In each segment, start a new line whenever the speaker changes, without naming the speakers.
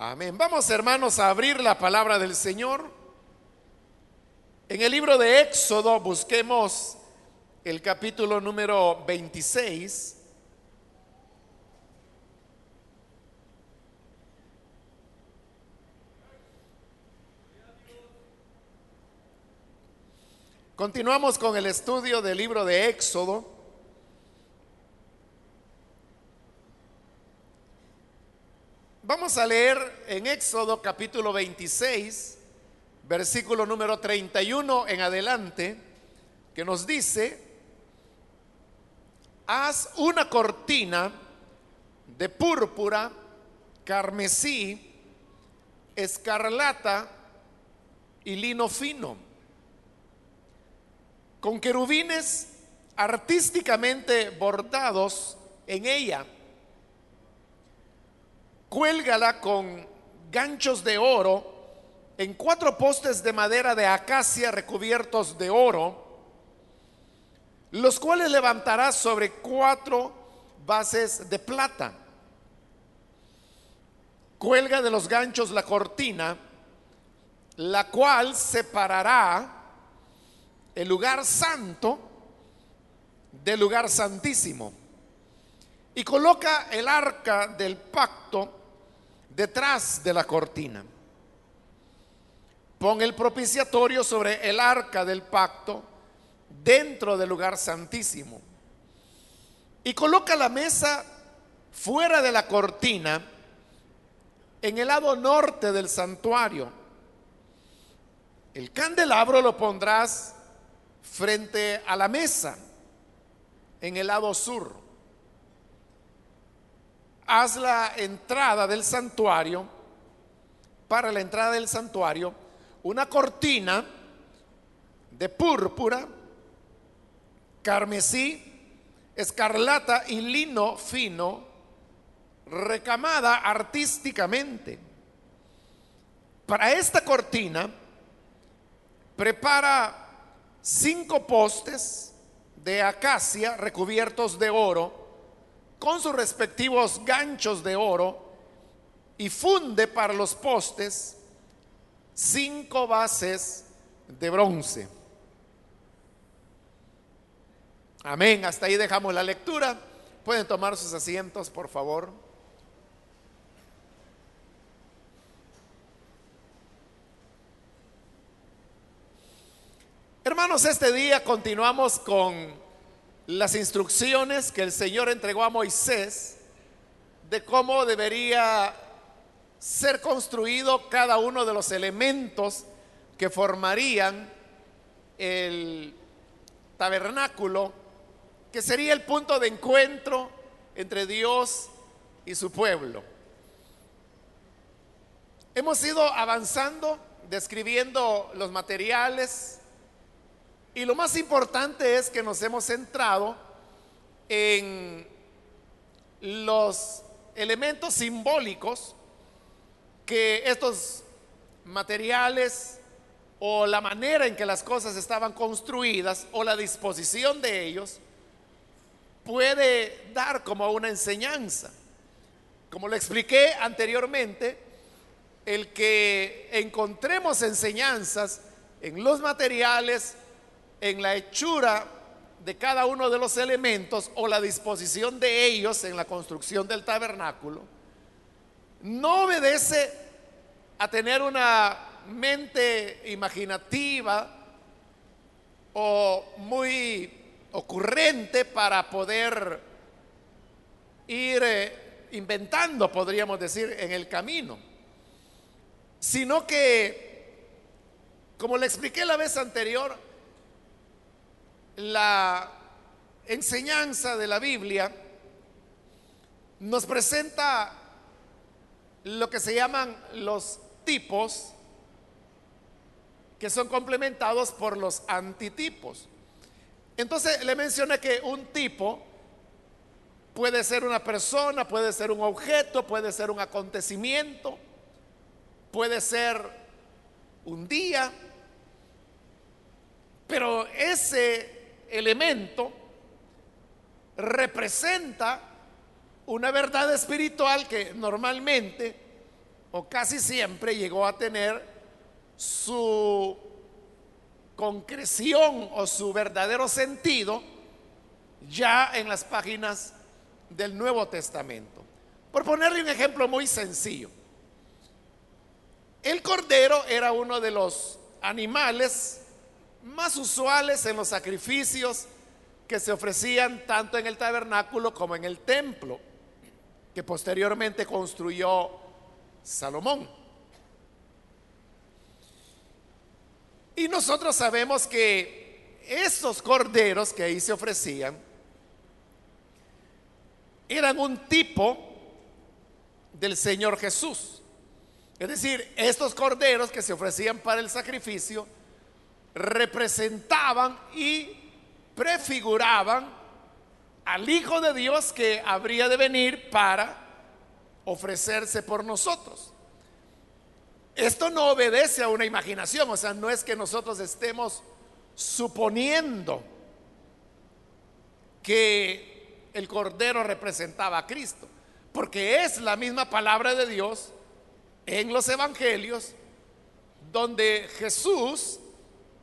Amén. Vamos hermanos a abrir la palabra del Señor. En el libro de Éxodo busquemos el capítulo número 26. Continuamos con el estudio del libro de Éxodo. Vamos a leer en Éxodo capítulo 26, versículo número 31 en adelante, que nos dice, haz una cortina de púrpura, carmesí, escarlata y lino fino con querubines artísticamente bordados en ella. Cuélgala con ganchos de oro en cuatro postes de madera de acacia recubiertos de oro, los cuales levantarás sobre cuatro bases de plata. Cuelga de los ganchos la cortina, la cual separará el lugar santo del lugar santísimo. Y coloca el arca del pacto detrás de la cortina. Pon el propiciatorio sobre el arca del pacto dentro del lugar santísimo. Y coloca la mesa fuera de la cortina en el lado norte del santuario. El candelabro lo pondrás frente a la mesa en el lado sur. Haz la entrada del santuario, para la entrada del santuario, una cortina de púrpura, carmesí, escarlata y lino fino, recamada artísticamente. Para esta cortina, prepara cinco postes de acacia recubiertos de oro con sus respectivos ganchos de oro y funde para los postes cinco bases de bronce. Amén. Hasta ahí dejamos la lectura. Pueden tomar sus asientos, por favor. Hermanos, este día continuamos con las instrucciones que el Señor entregó a Moisés de cómo debería ser construido cada uno de los elementos que formarían el tabernáculo, que sería el punto de encuentro entre Dios y su pueblo. Hemos ido avanzando, describiendo los materiales, y lo más importante es que nos hemos centrado en los elementos simbólicos que estos materiales o la manera en que las cosas estaban construidas o la disposición de ellos puede dar como una enseñanza. Como lo expliqué anteriormente, el que encontremos enseñanzas en los materiales en la hechura de cada uno de los elementos o la disposición de ellos en la construcción del tabernáculo, no obedece a tener una mente imaginativa o muy ocurrente para poder ir eh, inventando, podríamos decir, en el camino, sino que, como le expliqué la vez anterior, la enseñanza de la Biblia nos presenta lo que se llaman los tipos que son complementados por los antitipos. Entonces le mencioné que un tipo puede ser una persona, puede ser un objeto, puede ser un acontecimiento, puede ser un día, pero ese elemento representa una verdad espiritual que normalmente o casi siempre llegó a tener su concreción o su verdadero sentido ya en las páginas del Nuevo Testamento. Por ponerle un ejemplo muy sencillo, el cordero era uno de los animales más usuales en los sacrificios que se ofrecían tanto en el tabernáculo como en el templo, que posteriormente construyó Salomón. Y nosotros sabemos que estos corderos que ahí se ofrecían eran un tipo del Señor Jesús. Es decir, estos corderos que se ofrecían para el sacrificio representaban y prefiguraban al Hijo de Dios que habría de venir para ofrecerse por nosotros. Esto no obedece a una imaginación, o sea, no es que nosotros estemos suponiendo que el Cordero representaba a Cristo, porque es la misma palabra de Dios en los evangelios donde Jesús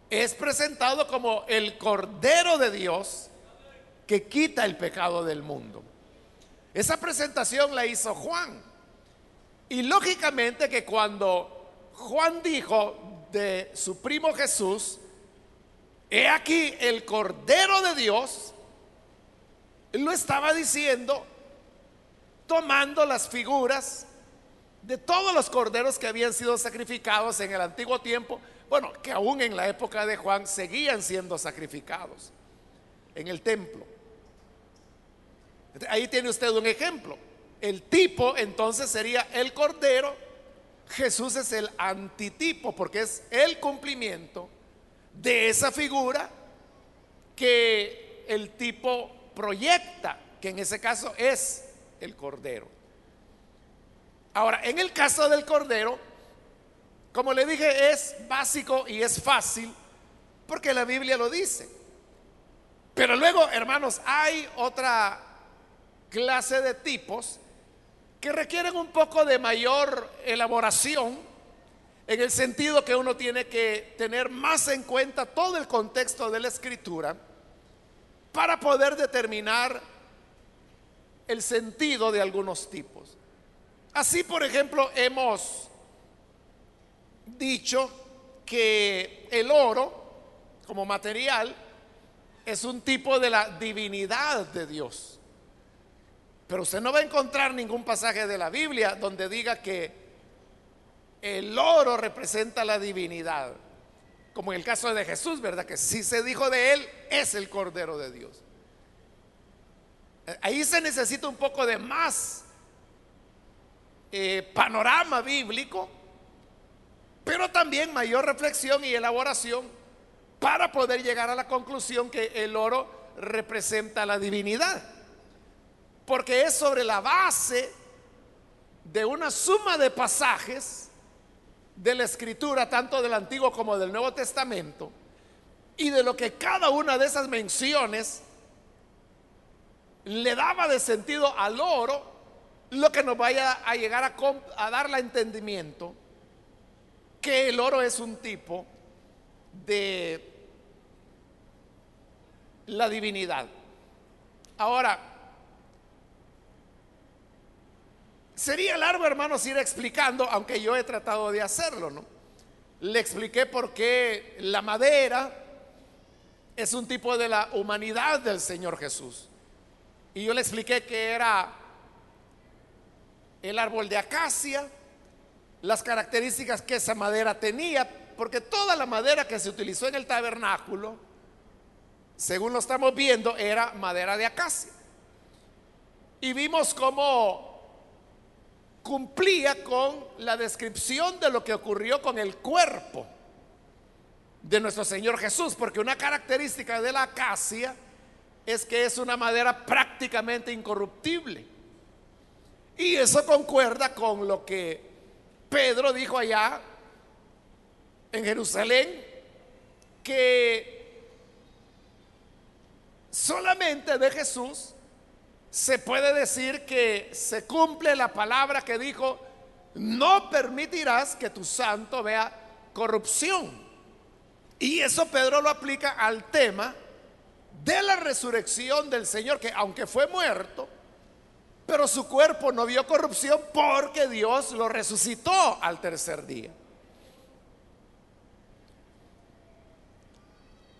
es presentado como el Cordero de Dios que quita el pecado del mundo. Esa presentación la hizo Juan. Y lógicamente que cuando Juan dijo de su primo Jesús, he aquí el Cordero de Dios, lo estaba diciendo tomando las figuras de todos los corderos que habían sido sacrificados en el antiguo tiempo, bueno, que aún en la época de Juan seguían siendo sacrificados en el templo. Ahí tiene usted un ejemplo. El tipo entonces sería el cordero. Jesús es el antitipo porque es el cumplimiento de esa figura que el tipo proyecta, que en ese caso es el cordero. Ahora, en el caso del cordero, como le dije, es básico y es fácil porque la Biblia lo dice. Pero luego, hermanos, hay otra clase de tipos que requieren un poco de mayor elaboración en el sentido que uno tiene que tener más en cuenta todo el contexto de la escritura para poder determinar el sentido de algunos tipos. Así, por ejemplo, hemos dicho que el oro como material es un tipo de la divinidad de Dios. Pero usted no va a encontrar ningún pasaje de la Biblia donde diga que el oro representa la divinidad. Como en el caso de Jesús, ¿verdad? Que si se dijo de él, es el Cordero de Dios. Ahí se necesita un poco de más eh, panorama bíblico, pero también mayor reflexión y elaboración para poder llegar a la conclusión que el oro representa la divinidad. Porque es sobre la base de una suma de pasajes de la escritura, tanto del Antiguo como del Nuevo Testamento, y de lo que cada una de esas menciones le daba de sentido al oro lo que nos vaya a llegar a, a dar entendimiento que el oro es un tipo de la divinidad. Ahora, sería largo, hermanos, ir explicando, aunque yo he tratado de hacerlo, ¿no? Le expliqué por qué la madera es un tipo de la humanidad del Señor Jesús. Y yo le expliqué que era el árbol de acacia, las características que esa madera tenía, porque toda la madera que se utilizó en el tabernáculo, según lo estamos viendo, era madera de acacia. Y vimos cómo cumplía con la descripción de lo que ocurrió con el cuerpo de nuestro Señor Jesús, porque una característica de la acacia es que es una madera prácticamente incorruptible. Y eso concuerda con lo que Pedro dijo allá en Jerusalén, que solamente de Jesús se puede decir que se cumple la palabra que dijo, no permitirás que tu santo vea corrupción. Y eso Pedro lo aplica al tema de la resurrección del Señor, que aunque fue muerto, pero su cuerpo no vio corrupción porque Dios lo resucitó al tercer día.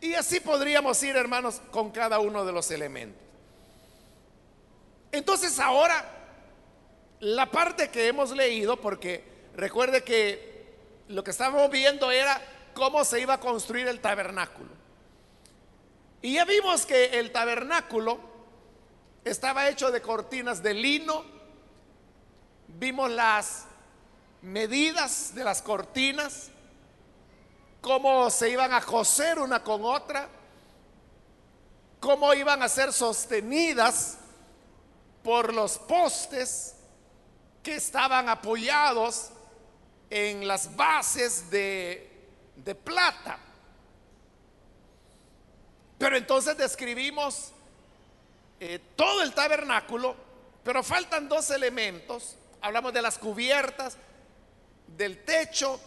Y así podríamos ir, hermanos, con cada uno de los elementos. Entonces ahora, la parte que hemos leído, porque recuerde que lo que estábamos viendo era cómo se iba a construir el tabernáculo. Y ya vimos que el tabernáculo estaba hecho de cortinas de lino. Vimos las medidas de las cortinas, cómo se iban a coser una con otra, cómo iban a ser sostenidas por los postes que estaban apoyados en las bases de de plata. Pero entonces describimos eh, todo el tabernáculo, pero faltan dos elementos. Hablamos de las cubiertas, del techo.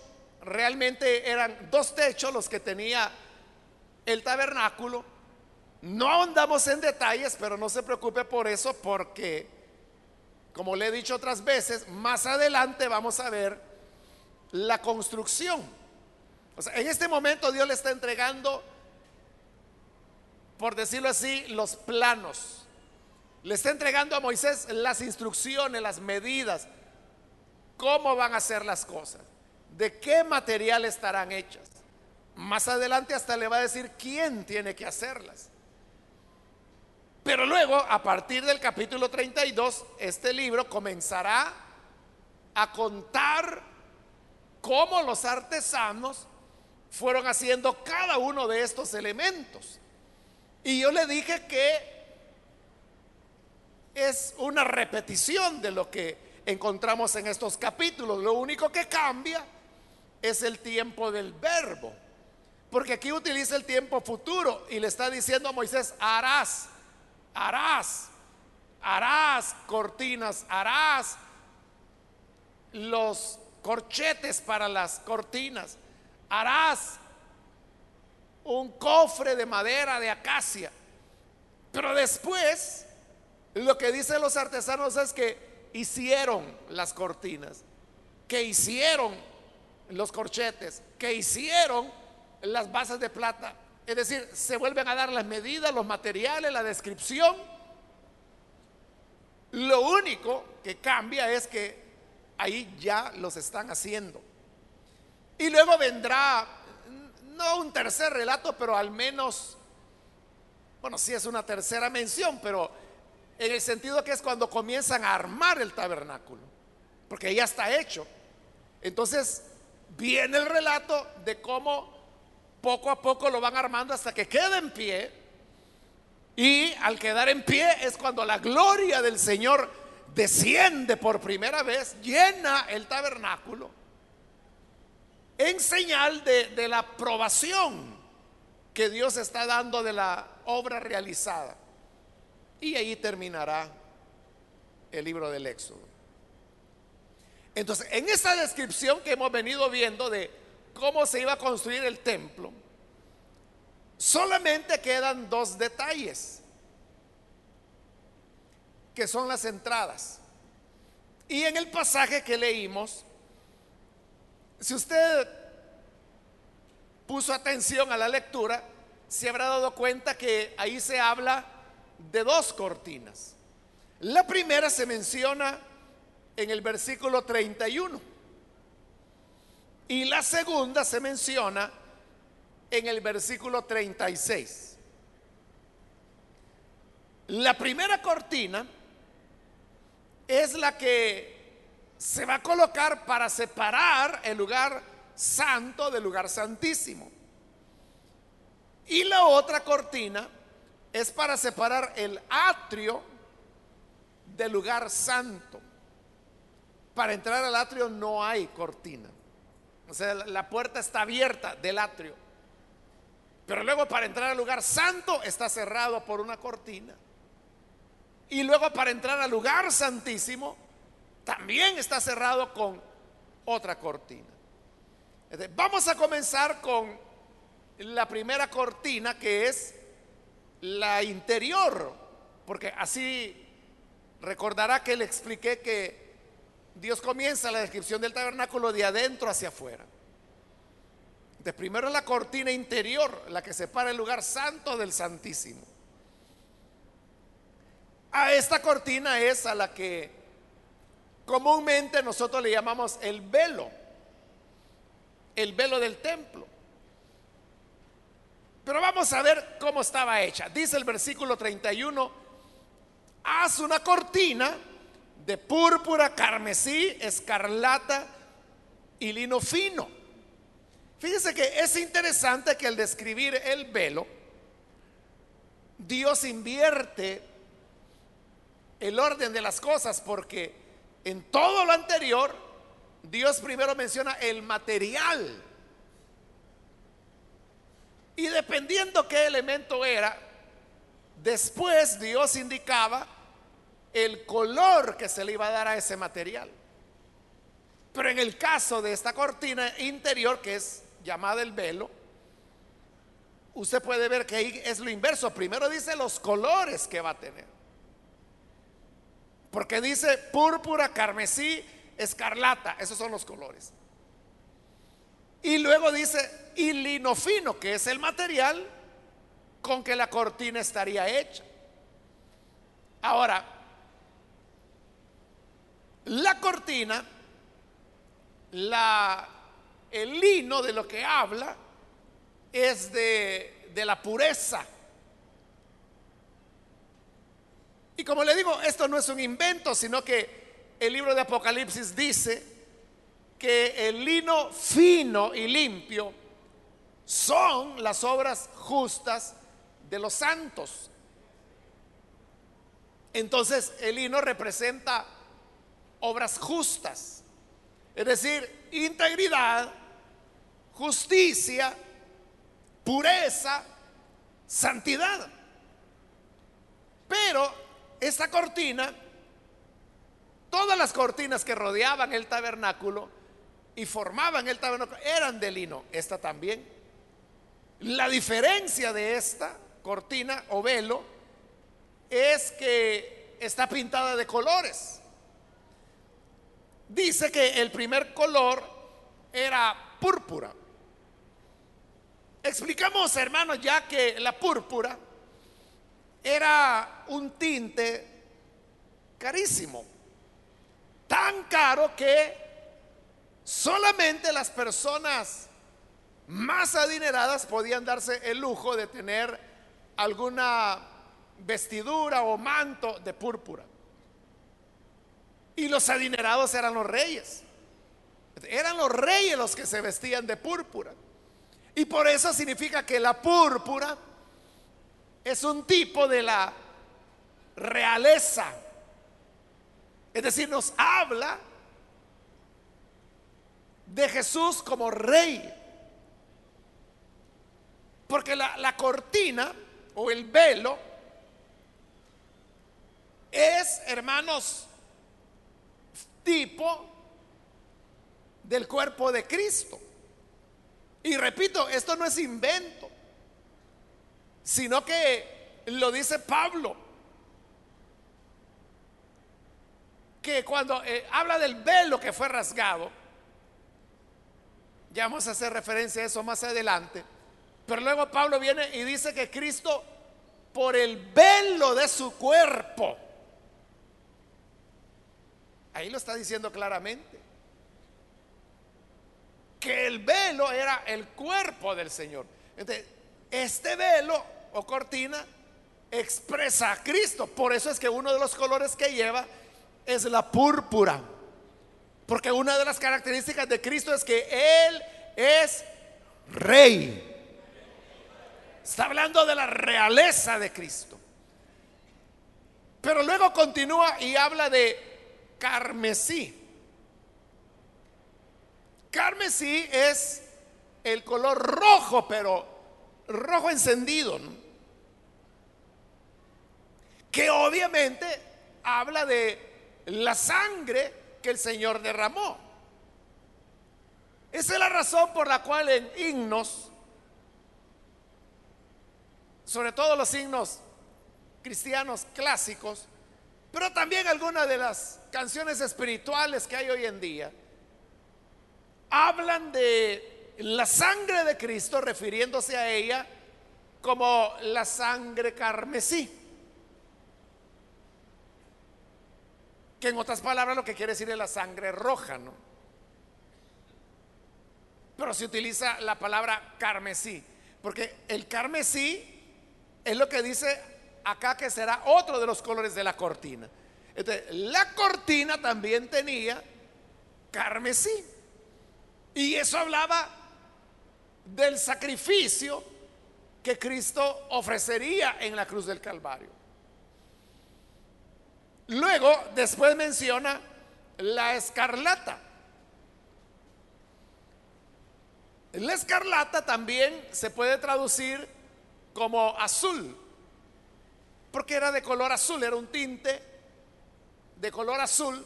Realmente eran dos techos los que tenía el tabernáculo. No ahondamos en detalles, pero no se preocupe por eso porque, como le he dicho otras veces, más adelante vamos a ver la construcción en este momento Dios le está entregando, por decirlo así, los planos. Le está entregando a Moisés las instrucciones, las medidas, cómo van a ser las cosas, de qué material estarán hechas. Más adelante hasta le va a decir quién tiene que hacerlas. Pero luego, a partir del capítulo 32, este libro comenzará a contar cómo los artesanos fueron haciendo cada uno de estos elementos. Y yo le dije que es una repetición de lo que encontramos en estos capítulos. Lo único que cambia es el tiempo del verbo. Porque aquí utiliza el tiempo futuro y le está diciendo a Moisés, harás, harás, harás cortinas, harás los corchetes para las cortinas harás un cofre de madera de acacia. Pero después, lo que dicen los artesanos es que hicieron las cortinas, que hicieron los corchetes, que hicieron las bases de plata. Es decir, se vuelven a dar las medidas, los materiales, la descripción. Lo único que cambia es que ahí ya los están haciendo. Y luego vendrá, no un tercer relato, pero al menos, bueno, sí es una tercera mención, pero en el sentido que es cuando comienzan a armar el tabernáculo, porque ya está hecho. Entonces viene el relato de cómo poco a poco lo van armando hasta que quede en pie. Y al quedar en pie es cuando la gloria del Señor desciende por primera vez, llena el tabernáculo en señal de, la aprobación que Dios está dando de la obra realizada. Y ahí terminará el libro del Éxodo. Entonces, en esta descripción que hemos venido viendo de cómo se iba a construir el templo, solamente quedan dos detalles, que son las entradas. Y en el pasaje que leímos, si usted puso atención a la lectura, se habrá dado cuenta que ahí se habla de dos cortinas. La primera se menciona en el versículo 31 y la segunda se menciona en el versículo 36. La primera cortina es la que se va a colocar para separar el lugar santo del lugar santísimo. Y la otra cortina es para separar el atrio del lugar santo. Para entrar al atrio no hay cortina. O sea, la puerta está abierta del atrio. Pero luego para entrar al lugar santo está cerrado por una cortina. Y luego para entrar al lugar santísimo también está cerrado con otra cortina. Vamos a comenzar con la primera cortina que es la interior, porque así recordará que le expliqué que Dios comienza la descripción del tabernáculo de adentro hacia afuera. De primero la cortina interior, la que separa el lugar santo del santísimo. A esta cortina es a la que comúnmente nosotros le llamamos el velo, el velo del templo. Pero vamos a ver cómo estaba hecha. Dice el versículo 31, haz una cortina de púrpura, carmesí, escarlata y lino fino. Fíjese que es interesante que al describir el velo, Dios invierte el orden de las cosas porque en todo lo anterior Dios primero menciona el material. Y dependiendo qué elemento era, después Dios indicaba el color que se le iba a dar a ese material. Pero en el caso de esta cortina interior, que es llamada el velo, usted puede ver que ahí es lo inverso. Primero dice los colores que va a tener. Porque dice púrpura, carmesí, escarlata. Esos son los colores. Y luego dice y lino fino, que es el material con que la cortina estaría hecha. Ahora, la cortina, el lino de lo que habla es de, de la pureza Y como le digo, esto no es un invento, sino que el libro de Apocalipsis dice que el lino fino y limpio son las obras justas de los santos. Entonces el lino representa obras justas, es decir, integridad, justicia, pureza, santidad. Esta cortina, todas las cortinas que rodeaban el tabernáculo y formaban el tabernáculo eran de lino, esta también. La diferencia de esta cortina o velo es que está pintada de colores. Dice que el primer color era púrpura. Explicamos, hermanos, ya que la púrpura era un tinte carísimo, tan caro que solamente las personas más adineradas podían darse el lujo de tener alguna vestidura o manto de púrpura. Y los adinerados eran los reyes. Eran los reyes los que se vestían de púrpura. Y por eso significa que la púrpura es un tipo de la realeza. Es decir, nos habla de Jesús como rey. Porque la, cortina o el velo es, hermanos, tipo del cuerpo de Cristo. Y repito, esto no es invento sino que lo dice Pablo, que cuando eh, habla del velo que fue rasgado, ya vamos a hacer referencia a eso más adelante, pero luego Pablo viene y dice que Cristo, por el velo de su cuerpo, ahí lo está diciendo claramente, que el velo era el cuerpo del Señor. Entonces, este velo o cortina expresa a Cristo. Por eso es que uno de los colores que lleva es la púrpura. Porque una de las características de Cristo es que Él es rey. Está hablando de la realeza de Cristo. Pero luego continúa y habla de carmesí. Carmesí es el color rojo, pero rojo encendido, que obviamente habla de la sangre que el Señor derramó. Esa es la razón por la cual en himnos, sobre todo los himnos cristianos clásicos, pero también algunas de las canciones espirituales que hay hoy en día, hablan de la sangre de Cristo refiriéndose a ella como la sangre carmesí. Que en otras palabras lo que quiere decir es la sangre roja, ¿no? Pero se utiliza la palabra carmesí, porque el carmesí es lo que dice acá que será otro de los colores de la cortina. Entonces, la cortina también tenía carmesí. Y eso hablaba del sacrificio que Cristo ofrecería en la cruz del Calvario. Luego, después menciona la escarlata. La escarlata también se puede traducir como azul, porque era de color azul, era un tinte de color azul.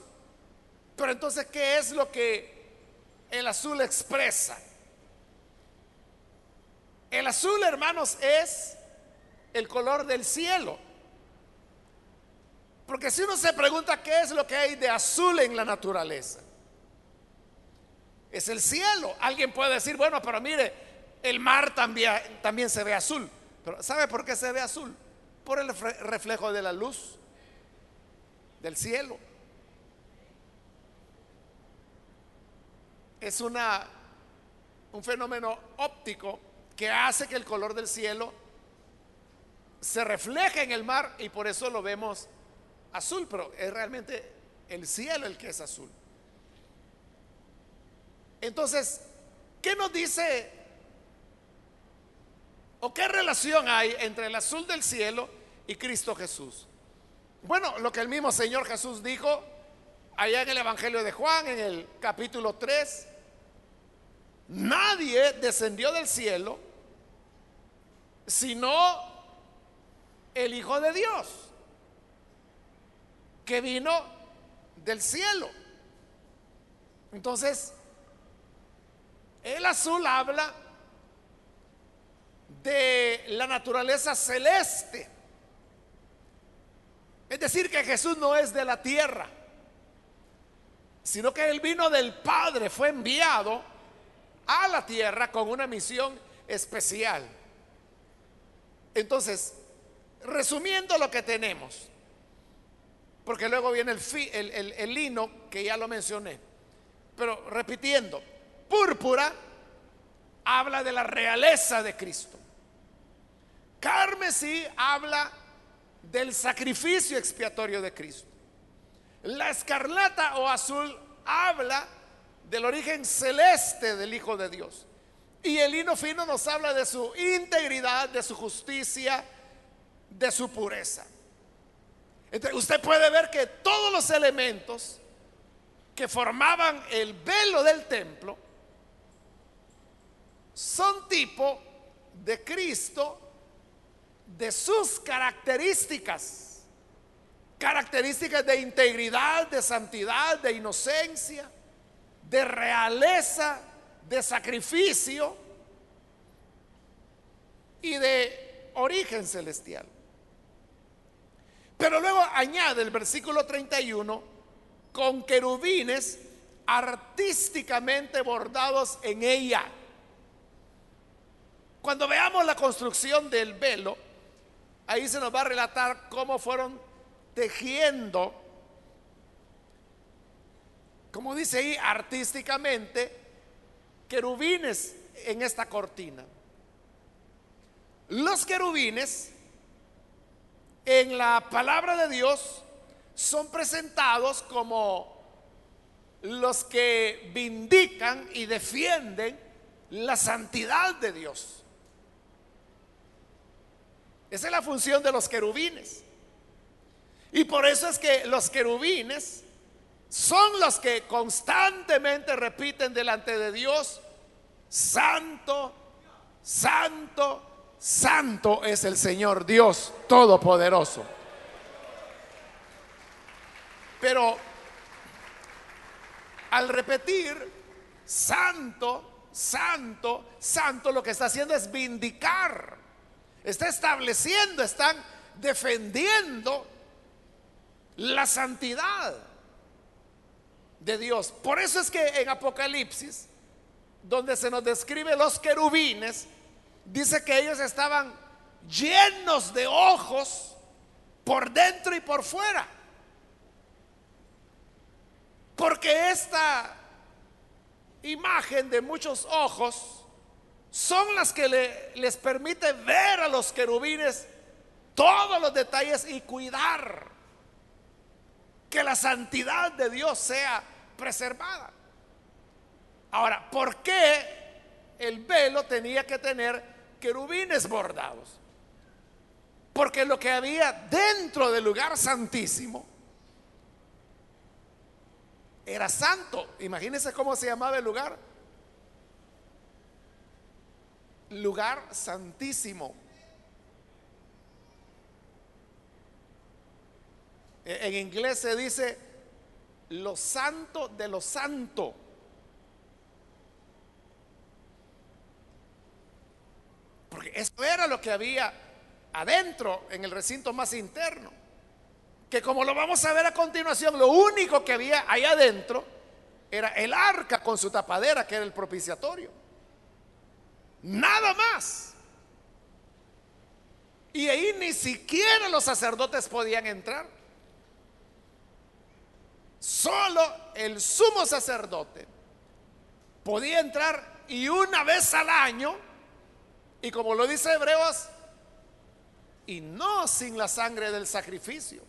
Pero entonces, ¿qué es lo que el azul expresa? El azul, hermanos, es el color del cielo. Porque si uno se pregunta qué es lo que hay de azul en la naturaleza, es el cielo. Alguien puede decir, bueno, pero mire, el mar también, también se ve azul. Pero ¿sabe por qué se ve azul? Por el reflejo de la luz del cielo. Es una, un fenómeno óptico que hace que el color del cielo se refleje en el mar y por eso lo vemos azul, pero es realmente el cielo el que es azul. Entonces, ¿qué nos dice o qué relación hay entre el azul del cielo y Cristo Jesús? Bueno, lo que el mismo Señor Jesús dijo allá en el Evangelio de Juan, en el capítulo 3, Nadie descendió del cielo sino el Hijo de Dios, que vino del cielo. Entonces, el azul habla de la naturaleza celeste. Es decir, que Jesús no es de la tierra, sino que Él vino del Padre, fue enviado a la tierra con una misión especial. Entonces, resumiendo lo que tenemos, porque luego viene el, lino, que ya lo mencioné, pero repitiendo, púrpura habla de la realeza de Cristo. Carmesí habla del sacrificio expiatorio de Cristo. La escarlata o azul habla del origen celeste del Hijo de Dios. Y el hino fino nos habla de su integridad, de su justicia, de su pureza. Usted puede ver que todos los elementos que formaban el velo del templo son tipo de Cristo, de sus características, características de integridad, de santidad, de inocencia de realeza, de sacrificio y de origen celestial. Pero luego añade el versículo 31 con querubines artísticamente bordados en ella. Cuando veamos la construcción del velo, ahí se nos va a relatar cómo fueron tejiendo como dice ahí, artísticamente, querubines en esta cortina. Los querubines en la palabra de Dios son presentados como los que vindican y defienden la santidad de Dios. Esa es la función de los querubines. Y por eso es que los querubines son los que constantemente repiten delante de Dios, santo, santo, santo es el Señor Dios Todopoderoso. Pero al repetir, santo, santo, santo, lo que está haciendo es vindicar, está estableciendo, están defendiendo la santidad de Dios. Por eso es que en Apocalipsis, donde se nos describe los querubines, dice que ellos estaban llenos de ojos por dentro y por fuera. Porque esta imagen de muchos ojos son las que les permite ver a los querubines todos los detalles y cuidar que la santidad de Dios sea preservada. Ahora, ¿por qué el velo tenía que tener querubines bordados? Porque lo que había dentro del lugar santísimo era santo. Imagínense cómo se llamaba el lugar. Lugar santísimo. E, en inglés se dice lo santo de lo santo. Porque eso era lo que había adentro, en el recinto más interno. Que como lo vamos a ver a continuación, lo único que había ahí adentro era el arca con su tapadera, que era el propiciatorio. Nada más. Y ahí ni siquiera los sacerdotes podían entrar. Solo el sumo sacerdote podía entrar y una vez al año, y como lo dice Hebreos, y no sin la sangre del sacrificio.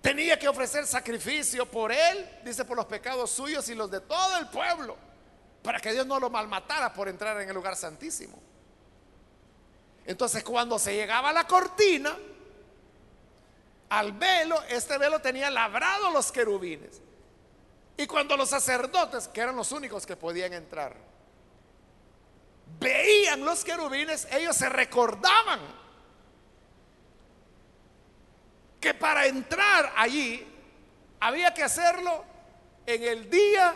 Tenía que ofrecer sacrificio por él, dice, por los pecados suyos y los de todo el pueblo, para que Dios no lo malmatara por entrar en el lugar santísimo. Entonces cuando se llegaba a la cortina, al velo, este velo tenía labrado los querubines. Y cuando los sacerdotes, que eran los únicos que podían entrar, veían los querubines, ellos se recordaban que para entrar allí había que hacerlo en el día,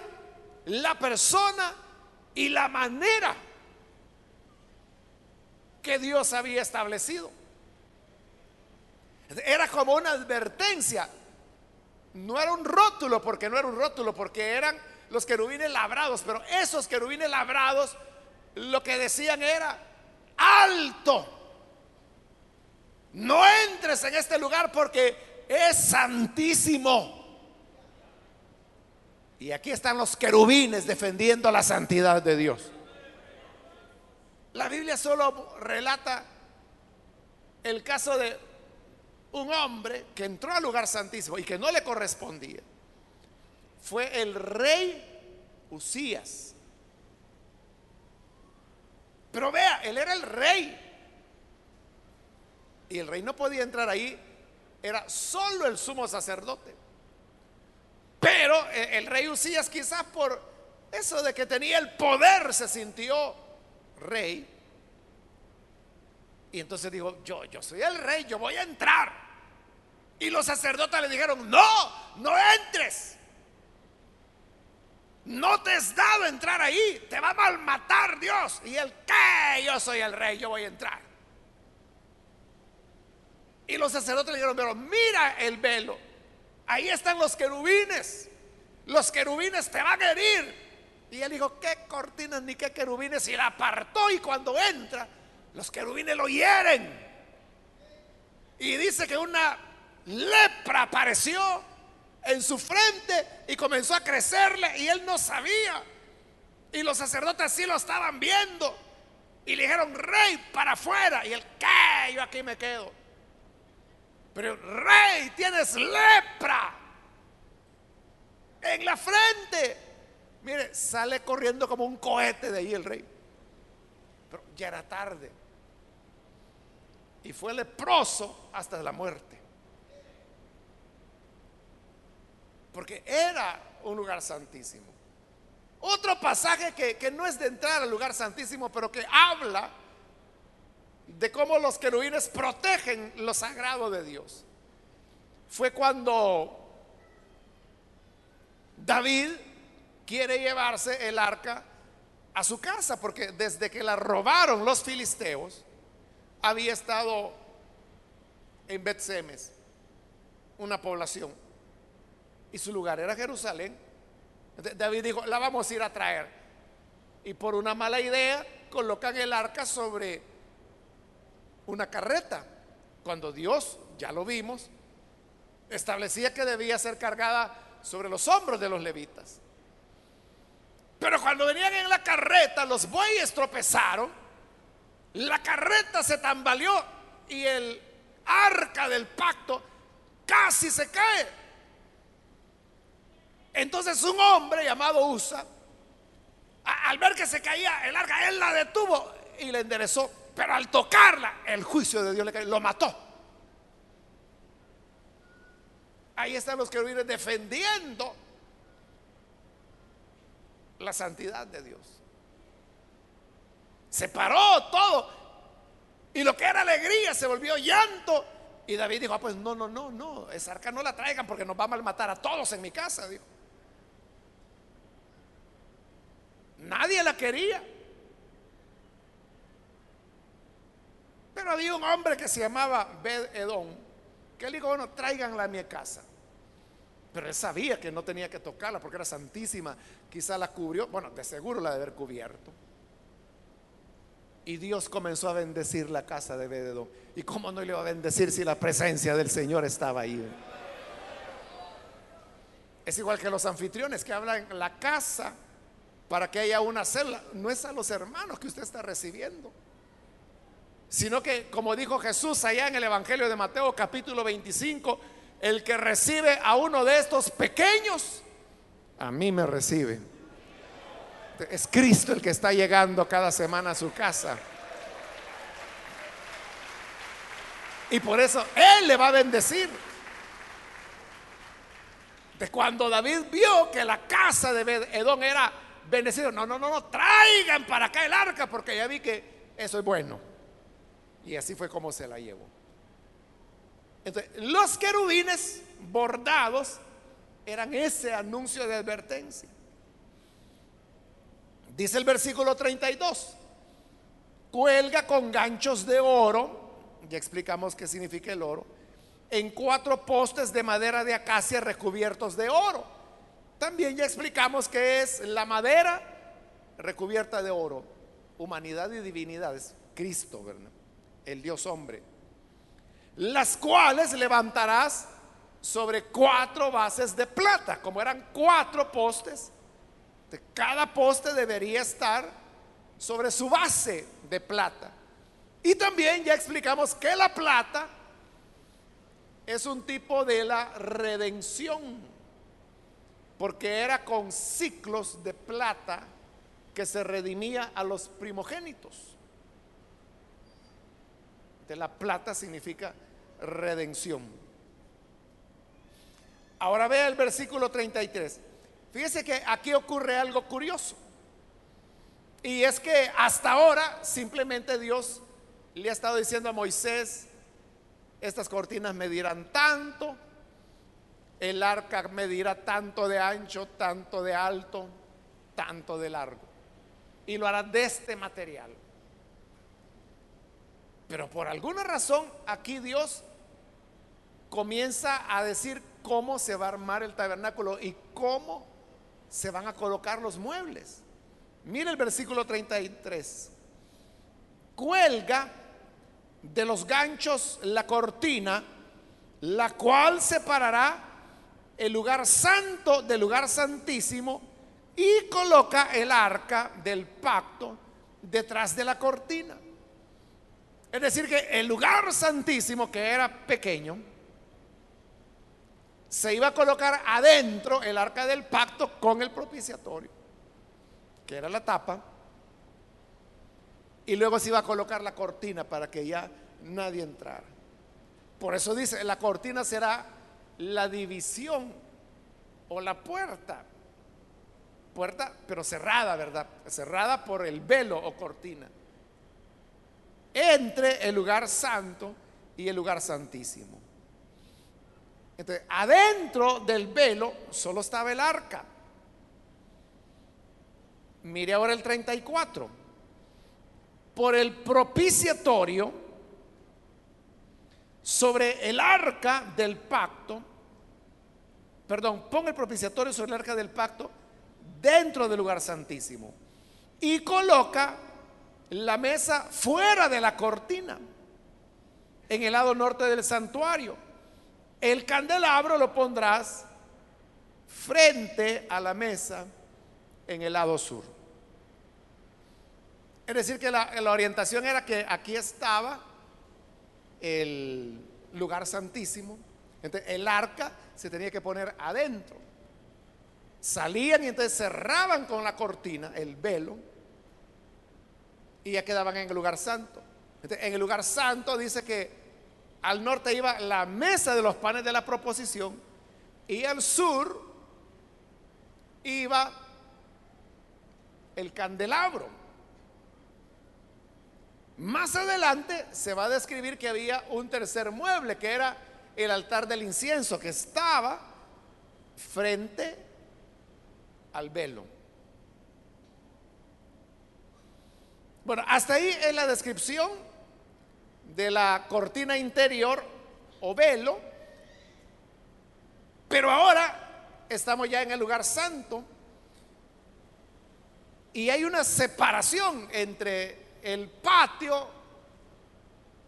la persona y la manera que Dios había establecido. Era como una advertencia. No era un rótulo, porque no era un rótulo, porque eran los querubines labrados, pero esos querubines labrados lo que decían era, alto, no entres en este lugar porque es santísimo. Y aquí están los querubines defendiendo la santidad de Dios. La Biblia solo relata el caso de un hombre que entró al lugar santísimo y que no le correspondía. Fue el rey Usías. Pero vea, él era el rey. Y el rey no podía entrar ahí. Era solo el sumo sacerdote. Pero el rey Usías quizás por eso de que tenía el poder se sintió rey y entonces dijo, yo, yo soy el rey, yo voy a entrar. Y los sacerdotes le dijeron, no, no entres. No te has dado entrar ahí, te va a malmatar Dios. Y él, ¿qué? Yo soy el rey, yo voy a entrar. Y los sacerdotes le dijeron, pero mira el velo, ahí están los querubines, los querubines te van a herir. Y él dijo, ¿qué cortinas ni qué querubines? Y la apartó y cuando entra, los querubines lo hieren. Y dice que una lepra apareció en su frente y comenzó a crecerle y él no sabía. Y los sacerdotes sí lo estaban viendo. Y le dijeron, rey, para afuera. Y él, ¿qué? Yo aquí me quedo. Pero, rey, tienes lepra en la frente. Mire, sale corriendo como un cohete de ahí el rey. Pero ya era tarde y fue leproso hasta la muerte. Porque era un lugar santísimo. Otro pasaje que, que, no es de entrar al lugar santísimo, pero que habla de cómo los querubines protegen lo sagrado de Dios. Fue cuando David quiere llevarse el arca a su casa, porque desde que la robaron los filisteos, había estado en Bet-Semes, una población, y su lugar era Jerusalén. David dijo, la vamos a ir a traer. Y por una mala idea colocan el arca sobre una carreta, cuando Dios, ya lo vimos, establecía que debía ser cargada sobre los hombros de los levitas. Pero cuando venían en la carreta, los bueyes tropezaron, la carreta se tambaleó y el arca del pacto casi se cae. Entonces un hombre llamado Usa, al ver que se caía el arca, él la detuvo y le enderezó. Pero al tocarla, el juicio de Dios le cayó, lo mató. Ahí están los querubines defendiendo la santidad de Dios. Se paró todo. Y lo que era alegría se volvió llanto. Y David dijo, ah, pues no, no, no, no, esa arca no la traigan porque nos va a malmatar a todos en mi casa. Dijo. Nadie la quería. Pero había un hombre que se llamaba Bed Edom, que él dijo, bueno, tráiganla a mi casa. Pero él sabía que no tenía que tocarla porque era santísima. Quizá la cubrió, bueno, de seguro la de haber cubierto. Y Dios comenzó a bendecir la casa de Bededón. ¿Y cómo no le iba a bendecir si la presencia del Señor estaba ahí? Es igual que los anfitriones que hablan la casa para que haya una celda. No es a los hermanos que usted está recibiendo, sino que, como dijo Jesús allá en el Evangelio de Mateo capítulo 25, el que recibe a uno de estos pequeños, a mí me recibe. Es Cristo el que está llegando cada semana a su casa. Y por eso Él le va a bendecir. De cuando David vio que la casa de Edom era bendecida, no, no, no, no, traigan para acá el arca porque ya vi que eso es bueno. Y así fue como se la llevó los querubines bordados eran ese anuncio de advertencia. Dice el versículo 32, cuelga con ganchos de oro, ya explicamos qué significa el oro, en cuatro postes de madera de acacia recubiertos de oro. También ya explicamos que es la madera recubierta de oro, humanidad y divinidad, es Cristo, el Dios hombre las cuales levantarás sobre cuatro bases de plata, como eran cuatro postes, cada poste debería estar sobre su base de plata. Y también ya explicamos que la plata es un tipo de la redención, porque era con ciclos de plata que se redimía a los primogénitos. De la plata significa redención. Ahora vea el versículo 33. Fíjese que aquí ocurre algo curioso. Y es que hasta ahora simplemente Dios le ha estado diciendo a Moisés, estas cortinas medirán tanto, el arca medirá tanto de ancho, tanto de alto, tanto de largo. Y lo hará de este material. Pero por alguna razón aquí Dios comienza a decir cómo se va a armar el tabernáculo y cómo se van a colocar los muebles. Mire el versículo 33. Cuelga de los ganchos la cortina, la cual separará el lugar santo del lugar santísimo y coloca el arca del pacto detrás de la cortina. Es decir, que el lugar santísimo, que era pequeño, se iba a colocar adentro el arca del pacto con el propiciatorio, que era la tapa, y luego se iba a colocar la cortina para que ya nadie entrara. Por eso dice, la cortina será la división o la puerta. Puerta, pero cerrada, ¿verdad? Cerrada por el velo o cortina. Entre el lugar santo y el lugar santísimo. Entonces, adentro del velo solo estaba el arca. Mire ahora el 34. Por el propiciatorio sobre el arca del pacto, perdón, pon el propiciatorio sobre el arca del pacto dentro del lugar santísimo y coloca la mesa fuera de la cortina, en el lado norte del santuario. El candelabro lo pondrás frente a la mesa en el lado sur. Es decir, que la, orientación era que aquí estaba el lugar santísimo. Entonces, el arca se tenía que poner adentro. Salían y entonces cerraban con la cortina, el velo, y ya quedaban en el lugar santo. en el lugar santo dice que al norte iba la mesa de los panes de la proposición y al sur iba el candelabro. Más adelante se va a describir que había un tercer mueble, que era el altar del incienso, que estaba frente al velo. Bueno, hasta ahí es la descripción de la cortina interior o velo, pero ahora estamos ya en el lugar santo y hay una separación entre el patio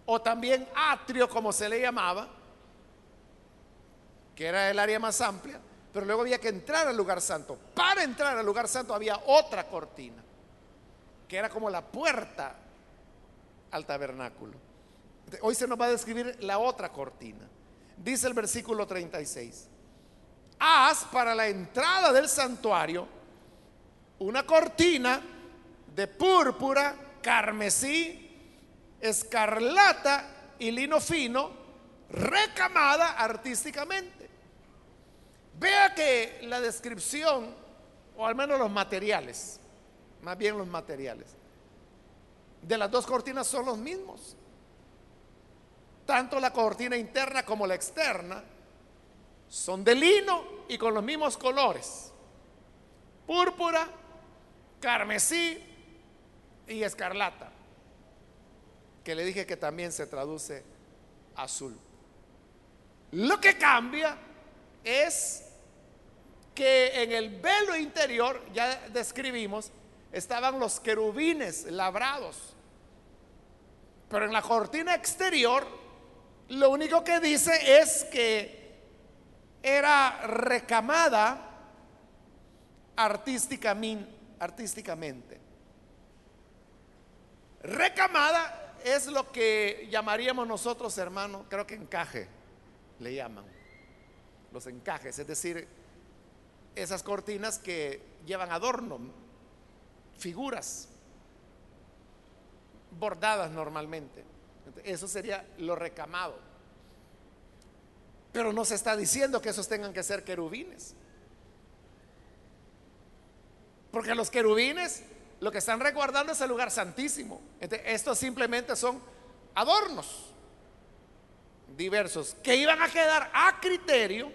o también atrio como se le llamaba, que era el área más amplia, pero luego había que entrar al lugar santo. Para entrar al lugar santo había otra cortina que era como la puerta al tabernáculo. Hoy se nos va a describir la otra cortina. Dice el versículo 36. Haz para la entrada del santuario una cortina de púrpura, carmesí, escarlata y lino fino, recamada artísticamente. Vea que la descripción, o al menos los materiales, más bien los materiales. De las dos cortinas son los mismos. Tanto la cortina interna como la externa son de lino y con los mismos colores. Púrpura, carmesí y escarlata. Que le dije que también se traduce azul. Lo que cambia es que en el velo interior, ya describimos, estaban los querubines labrados. Pero en la cortina exterior, lo único que dice es que era recamada artísticamente. Recamada es lo que llamaríamos nosotros, hermanos, creo que encaje, le llaman. Los encajes, es decir, esas cortinas que llevan adorno, figuras bordadas normalmente. Eso sería lo recamado. Pero no se está diciendo que esos tengan que ser querubines. Porque los querubines lo que están resguardando es el lugar santísimo. estos simplemente son adornos diversos que iban a quedar a criterio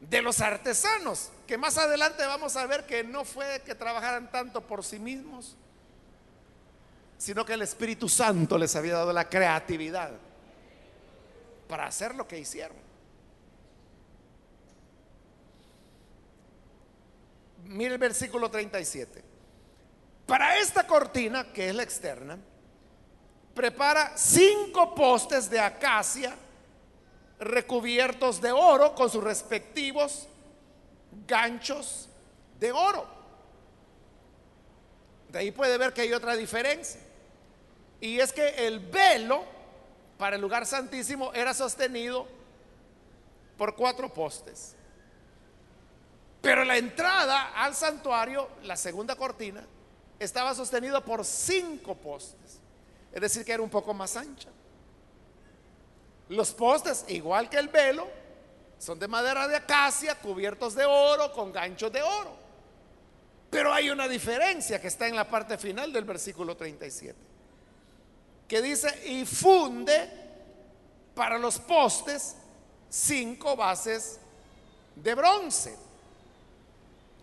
de los artesanos, que más adelante vamos a ver que no fue que trabajaran tanto por sí mismos, sino que el Espíritu Santo les había dado la creatividad para hacer lo que hicieron. Mire el versículo 37. Para esta cortina, que es la externa, prepara cinco postes de acacia recubiertos de oro con sus respectivos ganchos de oro. De ahí puede ver que hay otra diferencia. Y es que el velo para el lugar santísimo era sostenido por cuatro postes. Pero la entrada al santuario, la segunda cortina, estaba sostenido por cinco postes. Es decir, que era un poco más ancha. Los postes, igual que el velo, son de madera de acacia, cubiertos de oro, con ganchos de oro. Pero hay una diferencia que está en la parte final del versículo 37, que dice, y funde para los postes cinco bases de bronce.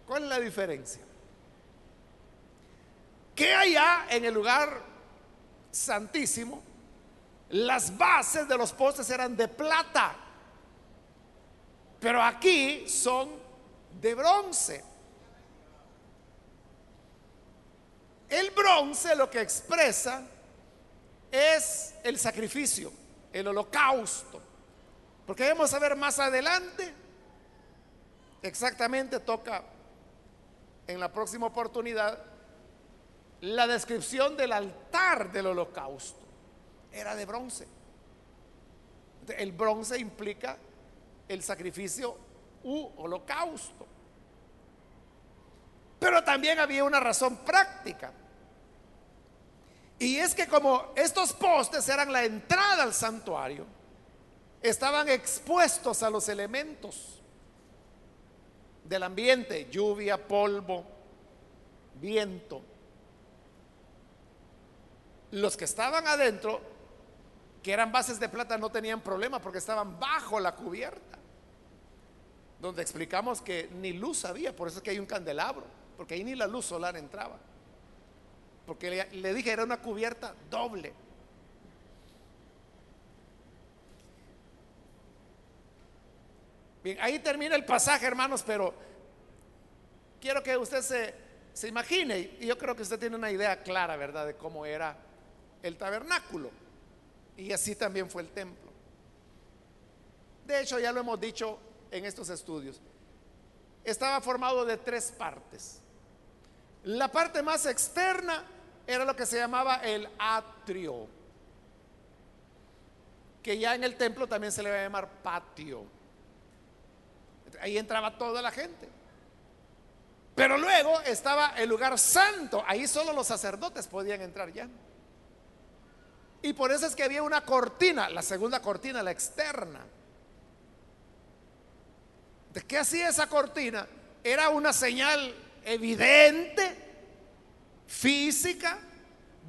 ¿Cuál es la diferencia? Que allá en el lugar santísimo, las bases de los postes eran de plata, pero aquí son de bronce. El bronce lo que expresa es el sacrificio, el holocausto. Porque vamos a ver más adelante, exactamente toca en la próxima oportunidad, la descripción del altar del holocausto. Era de bronce. El bronce implica el sacrificio u holocausto. Pero también había una razón práctica. Y es que como estos postes eran la entrada al santuario, estaban expuestos a los elementos del ambiente, lluvia, polvo, viento. Los que estaban adentro, que eran bases de plata, no tenían problema porque estaban bajo la cubierta, donde explicamos que ni luz había, por eso es que hay un candelabro, porque ahí ni la luz solar entraba. Porque le, le dije, era una cubierta doble. Bien, ahí termina el pasaje, hermanos, pero quiero que usted se, se imagine, y yo creo que usted tiene una idea clara, ¿verdad?, de cómo era el tabernáculo. Y así también fue el templo. De hecho, ya lo hemos dicho en estos estudios. Estaba formado de tres partes. La parte más externa era lo que se llamaba el atrio, que ya en el templo también se le va a llamar patio. Ahí entraba toda la gente. Pero luego estaba el lugar santo, ahí solo los sacerdotes podían entrar ya. Y por eso es que había una cortina, la segunda cortina, la externa. ¿De qué hacía esa cortina? Era una señal evidente, física,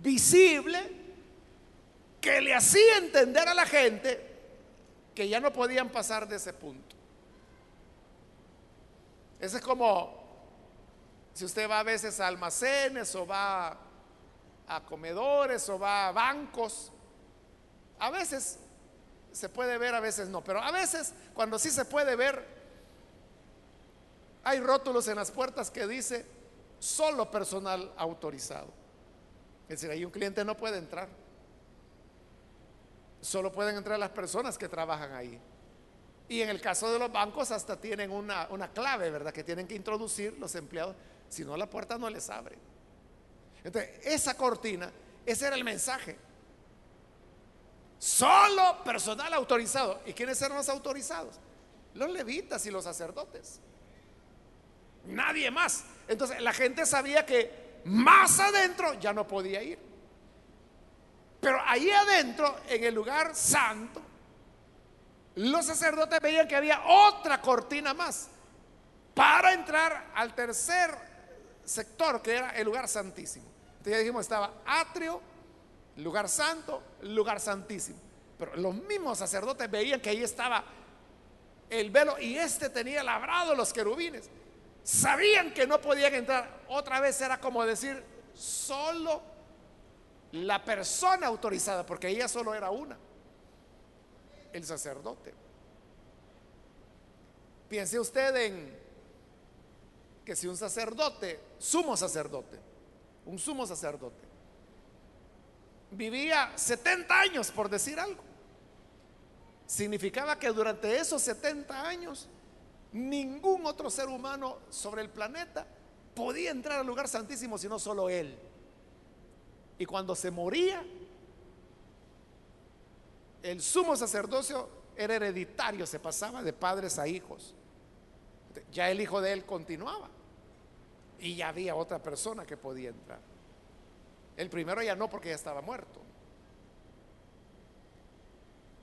visible, que le hacía entender a la gente que ya no podían pasar de ese punto. Ese es como si usted va a veces a almacenes o va a comedores o va a bancos. A veces se puede ver, a veces no, pero a veces cuando sí se puede ver, hay rótulos en las puertas que dice solo personal autorizado. Es decir, ahí un cliente no puede entrar. Solo pueden entrar las personas que trabajan ahí. Y en el caso de los bancos hasta tienen una, una clave, ¿verdad? Que tienen que introducir los empleados. Si no, la puerta no les abre. Entonces, esa cortina, ese era el mensaje. Solo personal autorizado. ¿Y quiénes eran los autorizados? Los levitas y los sacerdotes. Nadie más. Entonces la gente sabía que más adentro ya no podía ir. Pero ahí adentro, en el lugar santo, los sacerdotes veían que había otra cortina más para entrar al tercer sector, que era el lugar santísimo. Ya dijimos, estaba atrio, lugar santo, lugar santísimo. Pero los mismos sacerdotes veían que ahí estaba el velo y este tenía labrado los querubines. Sabían que no podían entrar. Otra vez era como decir, solo la persona autorizada, porque ella solo era una, el sacerdote. Piense usted en que si un sacerdote, sumo sacerdote, un sumo sacerdote, vivía 70 años, por decir algo, significaba que durante esos 70 años ningún otro ser humano sobre el planeta podía entrar al lugar santísimo sino solo él. Y cuando se moría, el sumo sacerdocio era hereditario, se pasaba de padres a hijos. Ya el hijo de él continuaba. Y ya había otra persona que podía entrar. El primero ya no porque ya estaba muerto.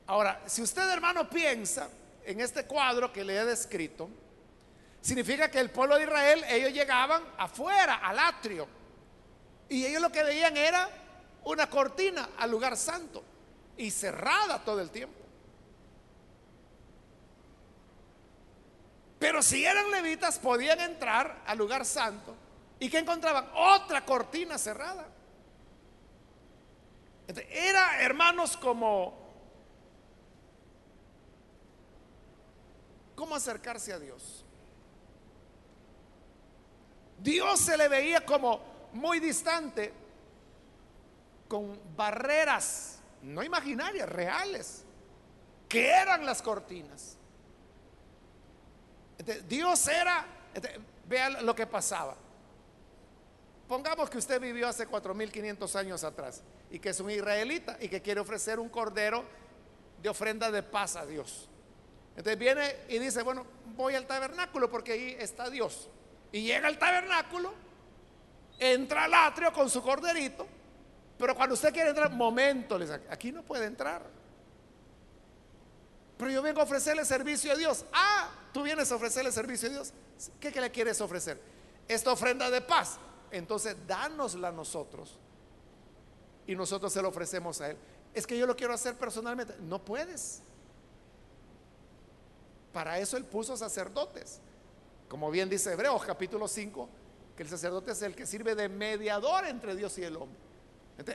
Ahora, si usted hermano piensa en este cuadro que le he descrito, significa que el pueblo de Israel, ellos llegaban afuera, al atrio, y ellos lo que veían era una cortina al lugar santo y cerrada todo el tiempo. Pero si eran levitas podían entrar al lugar santo ¿Y qué encontraban? Otra cortina cerrada. Era, hermanos, como... ¿Cómo acercarse a Dios? Dios se le veía como muy distante, con barreras, no imaginarias, reales, que eran las cortinas. Dios era, vean lo que pasaba. Pongamos que usted vivió hace 4.500 años atrás y que es un israelita y que quiere ofrecer un cordero de ofrenda de paz a Dios. Entonces viene y dice, bueno, voy al tabernáculo porque ahí está Dios. Y llega al tabernáculo, entra al atrio con su corderito, pero cuando usted quiere entrar, momento, aquí no puede entrar. Pero yo vengo a ofrecerle servicio a Dios. Ah, tú vienes a ofrecerle servicio a Dios. ¿Qué, le quieres ofrecer? Esta ofrenda de paz entonces dánosla a nosotros y nosotros se lo ofrecemos a Él. Es que yo lo quiero hacer personalmente. No puedes. Para eso Él puso sacerdotes. Como bien dice Hebreos capítulo 5, que el sacerdote es el que sirve de mediador entre Dios y el hombre.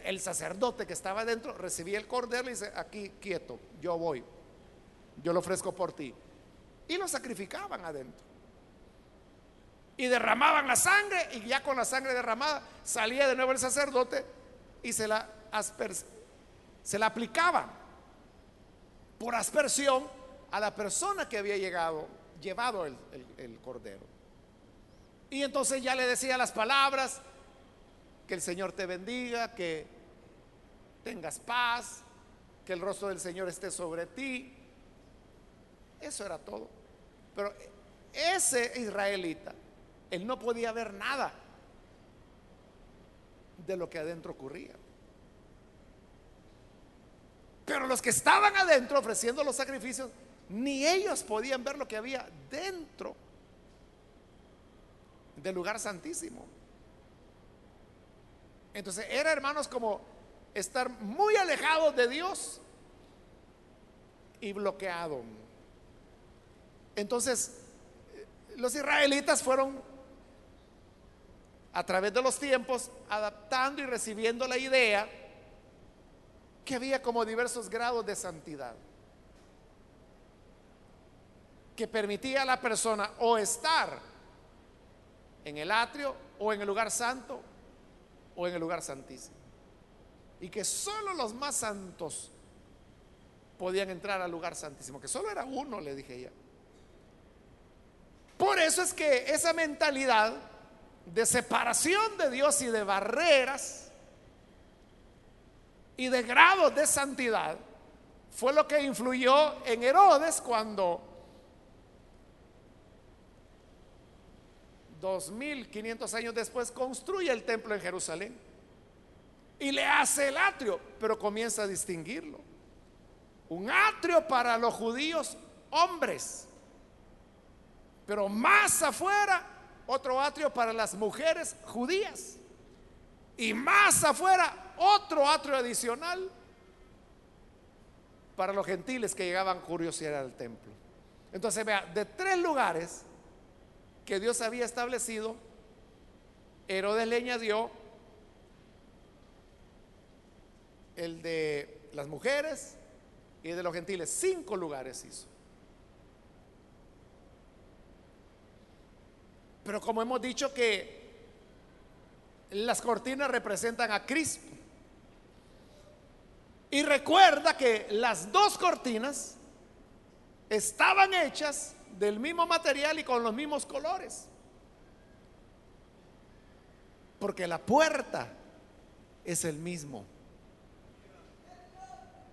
El sacerdote que estaba adentro recibía el cordero y dice, aquí quieto, yo voy, yo lo ofrezco por ti. Y lo sacrificaban adentro y derramaban la sangre y ya con la sangre derramada salía de nuevo el sacerdote y se la, se la aplicaba por aspersión a la persona que había llegado, llevado el, el cordero. Y entonces ya le decía las palabras, que el Señor te bendiga, que tengas paz, que el rostro del Señor esté sobre ti. Eso era todo. Pero ese israelita él no podía ver nada de lo que adentro ocurría. Pero los que estaban adentro ofreciendo los sacrificios, ni ellos podían ver lo que había dentro del lugar santísimo. Entonces era, hermanos, como estar muy alejados de Dios y bloqueado. Entonces, los israelitas fueron a través de los tiempos, adaptando y recibiendo la idea que había como diversos grados de santidad, que permitía a la persona o estar en el atrio o en el lugar santo o en el lugar santísimo. Y que solo los más santos podían entrar al lugar santísimo, que solo era uno, le dije ya. Por eso es que esa mentalidad de separación de Dios y de barreras y de grados de santidad fue lo que influyó en Herodes cuando 2500 años después construye el templo en Jerusalén y le hace el atrio, pero comienza a distinguirlo. Un atrio para los judíos hombres, pero más afuera otro atrio para las mujeres judías. Y más afuera, otro atrio adicional para los gentiles que llegaban curiosidad al templo. Entonces, vea, de tres lugares que Dios había establecido, Herodes le añadió el de las mujeres y de los gentiles. Cinco lugares hizo. Pero como hemos dicho que las cortinas representan a Cristo. Y recuerda que las dos cortinas estaban hechas del mismo material y con los mismos colores. Porque la puerta es el mismo.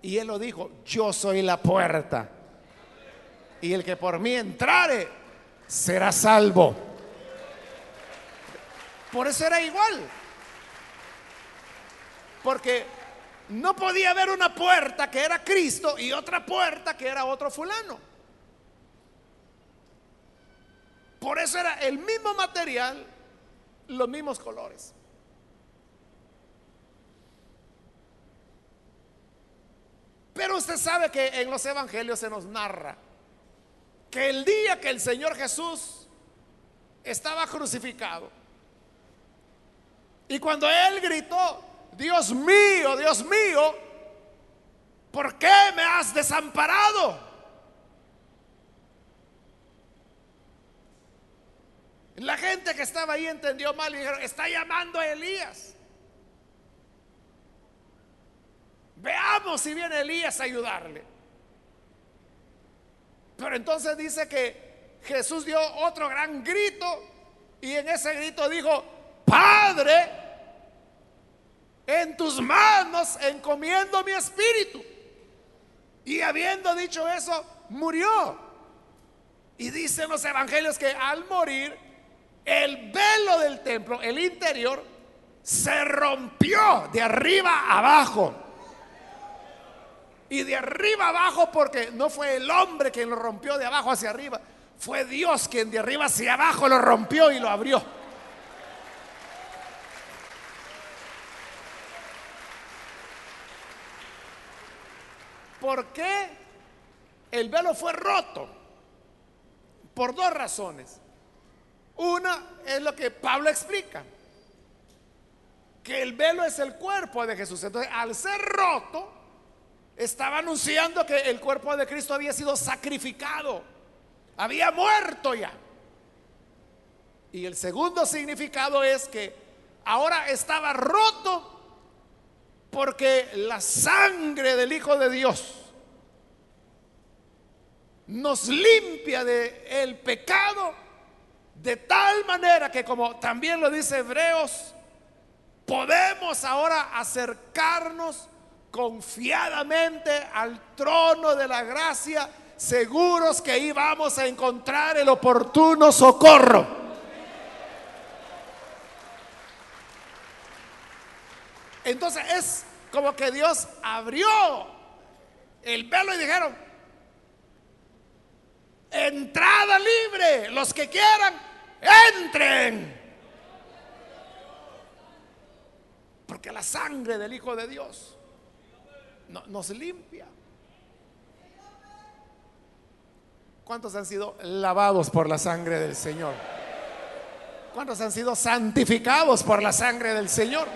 Y él lo dijo, yo soy la puerta. Y el que por mí entrare será salvo. Por eso era igual. Porque no podía haber una puerta que era Cristo y otra puerta que era otro fulano. Por eso era el mismo material, los mismos colores. Pero usted sabe que en los evangelios se nos narra que el día que el Señor Jesús estaba crucificado, Y cuando él gritó, Dios mío, Dios mío, ¿por qué me has desamparado? La gente que estaba ahí entendió mal y dijeron, está llamando a Elías. Veamos si viene Elías a ayudarle. Pero entonces dice que Jesús dio otro gran grito y en ese grito dijo, Padre, en tus manos encomiendo mi espíritu. Y habiendo dicho eso, murió. Y dicen los evangelios que al morir, el velo del templo, el interior, se rompió de arriba abajo. Y de arriba abajo, porque no fue el hombre quien lo rompió de abajo hacia arriba, fue Dios quien de arriba hacia abajo lo rompió y lo abrió. ¿Por qué el velo fue roto? Por dos razones. Una es lo que Pablo explica, que el velo es el cuerpo de Jesús. Entonces, al ser roto, estaba anunciando que el cuerpo de Cristo había sido sacrificado, había muerto ya. Y el segundo significado es que ahora estaba roto porque la sangre del Hijo de Dios nos limpia de el pecado de tal manera que como también lo dice Hebreos, podemos ahora acercarnos confiadamente al trono de la gracia, seguros que ahí vamos a encontrar el oportuno socorro. Entonces es como que Dios abrió el velo y dijeron, entrada libre, los que quieran, entren. Porque la sangre del Hijo de Dios nos limpia. ¿Cuántos han sido lavados por la sangre del Señor? ¿Cuántos han sido santificados por la sangre del Señor?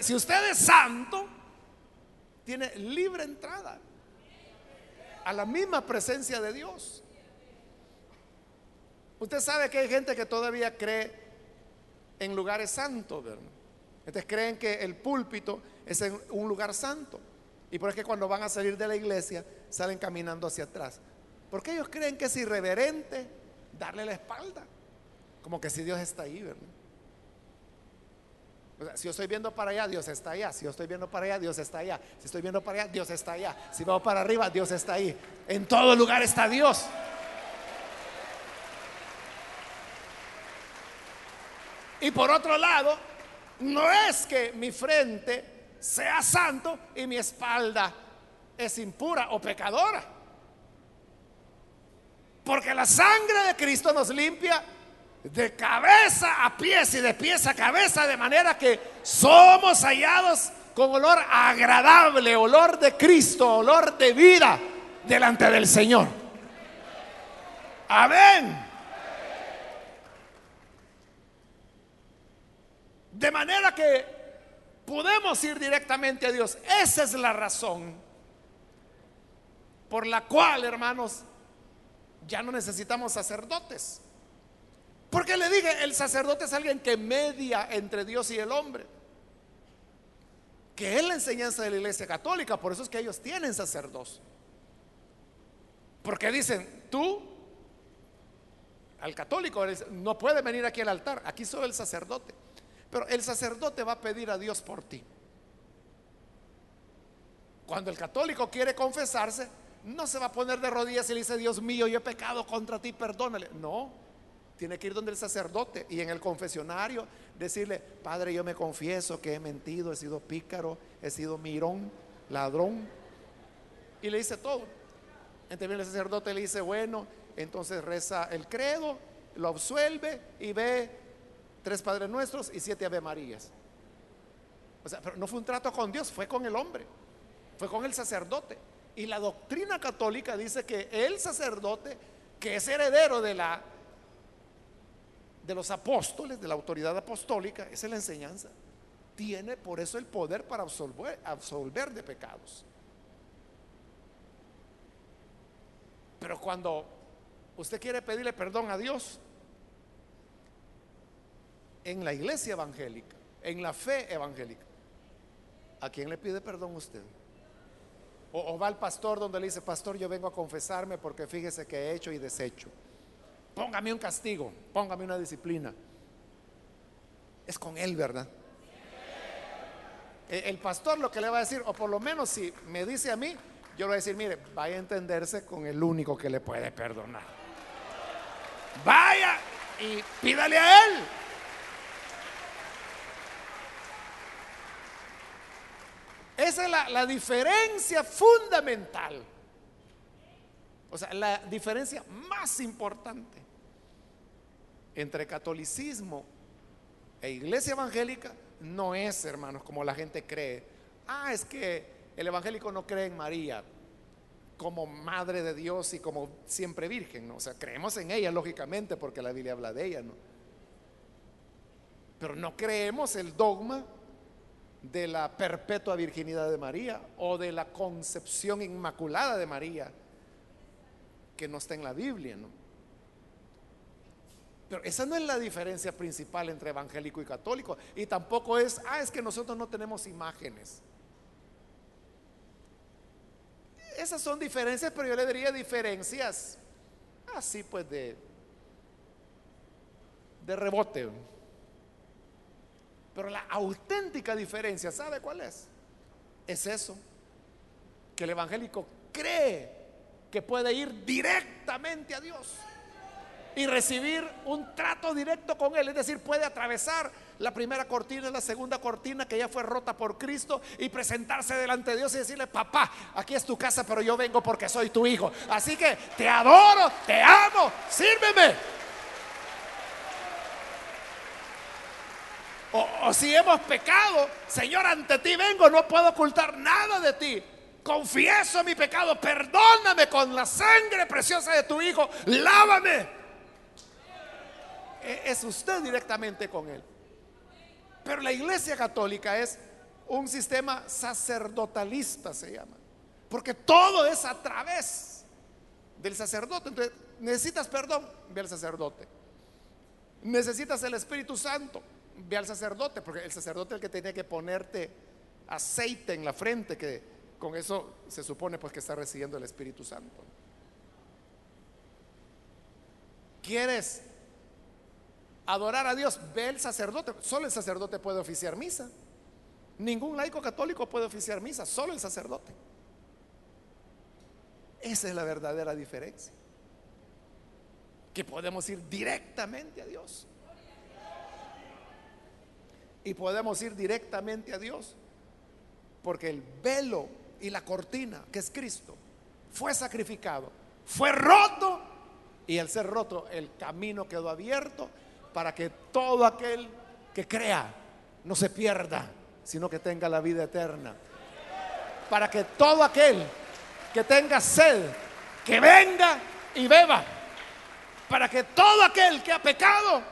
Si usted es santo, tiene libre entrada a la misma presencia de Dios. Usted sabe que hay gente que todavía cree en lugares santos, ¿verdad? Entonces creen que el púlpito es un lugar santo. Y por eso que cuando van a salir de la iglesia salen caminando hacia atrás. Porque ellos creen que es irreverente darle la espalda. Como que si Dios está ahí, ¿verdad? Si yo estoy viendo para allá, Dios está allá. Si yo estoy viendo para allá, Dios está allá. Si estoy viendo para allá, Dios está allá. Si vamos para arriba, Dios está ahí. En todo lugar está Dios. Y por otro lado, no es que mi frente sea santo y mi espalda es impura o pecadora. Porque la sangre de Cristo nos limpia de cabeza a pies y de pies a cabeza, de manera que somos hallados con olor agradable, olor de Cristo, olor de vida delante del Señor. Amén. De manera que podemos ir directamente a Dios. Esa es la razón por la cual, hermanos, ya no necesitamos sacerdotes. Porque le dije, el sacerdote es alguien que media entre Dios y el hombre. Que es la enseñanza de la iglesia católica, por eso es que ellos tienen sacerdocio. Porque dicen, tú, al católico, no puede venir aquí al altar, aquí solo el sacerdote. Pero el sacerdote va a pedir a Dios por ti. Cuando el católico quiere confesarse, no se va a poner de rodillas y le dice, Dios mío, yo he pecado contra ti, perdónale. No, tiene que ir donde el sacerdote y en el confesionario decirle, Padre, yo me confieso que he mentido, he sido pícaro, he sido mirón, ladrón. Y le dice todo. Entonces el sacerdote le dice, bueno, entonces reza el credo, lo absuelve y ve tres Padres Nuestros y siete Ave Marías. O sea, pero no fue un trato con Dios, fue con el hombre, fue con el sacerdote. Y la doctrina católica dice que el sacerdote, que es heredero de la de los apóstoles, de la autoridad apostólica, esa es la enseñanza. Tiene por eso el poder para absolver, de pecados. Pero cuando usted quiere pedirle perdón a Dios, en la iglesia evangélica, en la fe evangélica, ¿a quién le pide perdón usted? O, va al pastor donde le dice, pastor, yo vengo a confesarme porque fíjese que he hecho y deshecho. Póngame un castigo, póngame una disciplina. Es con él, ¿verdad? E, el pastor lo que le va a decir, o por lo menos si me dice a mí, yo le voy a decir, mire, vaya a entenderse con el único que le puede perdonar. Vaya y pídale a él. Esa es la, diferencia fundamental. O sea, la diferencia más importante entre catolicismo e iglesia evangélica no es, hermanos, como la gente cree. Ah, es que el evangélico no cree en María como madre de Dios y como siempre virgen. O sea, creemos en ella, lógicamente, porque la Biblia habla de ella, ¿no? Pero no creemos el dogma de la perpetua virginidad de María o de la concepción inmaculada de María que no está en la Biblia, ¿no? Pero esa no es la diferencia principal entre evangélico y católico. Y tampoco es, ah, es que nosotros no tenemos imágenes. Esas son diferencias, pero yo le diría diferencias así pues de, de rebote. Pero la auténtica diferencia, ¿sabe cuál es? Es eso, que el evangélico cree que puede ir directamente a Dios y recibir un trato directo con Él. Es decir, puede atravesar la primera cortina, la segunda cortina que ya fue rota por Cristo y presentarse delante de Dios y decirle, papá, aquí es tu casa, pero yo vengo porque soy tu hijo. Así que te adoro, te amo, sírveme. O, si hemos pecado, Señor, ante ti vengo, no puedo ocultar nada de ti. Confieso mi pecado, perdóname con la sangre preciosa de tu Hijo, lávame. E, es usted directamente con Él. Pero la Iglesia Católica es un sistema sacerdotalista, se llama. Porque todo es a través del sacerdote. Entonces, necesitas perdón, ve al sacerdote. Necesitas el Espíritu Santo, ve al sacerdote, porque el sacerdote es el que tiene que ponerte aceite en la frente, que con eso se supone pues que está recibiendo el Espíritu Santo. ¿Quieres adorar a Dios? Ve el sacerdote, solo el sacerdote puede oficiar misa. Ningún laico católico puede oficiar misa, solo el sacerdote. Esa es la verdadera diferencia. Que podemos ir directamente a Dios y podemos ir directamente a Dios. Porque el velo y la cortina, que es Cristo, fue sacrificado, fue roto y al ser roto el camino quedó abierto para que todo aquel que crea no se pierda, sino que tenga la vida eterna. Para que todo aquel que tenga sed, que venga y beba. Para que todo aquel que ha pecado,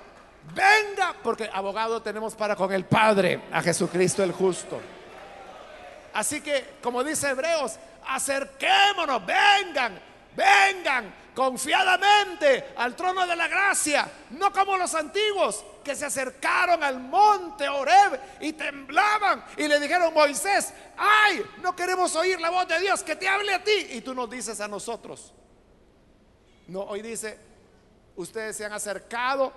venga, porque abogado tenemos para con el Padre, a Jesucristo el justo. Así que, como dice Hebreos, acerquémonos, vengan, vengan confiadamente al trono de la gracia, no como los antiguos que se acercaron al monte Oreb y temblaban y le dijeron Moisés, ay, no queremos oír la voz de Dios, que te hable a ti y tú nos dices a nosotros. No, hoy dice, ustedes se han acercado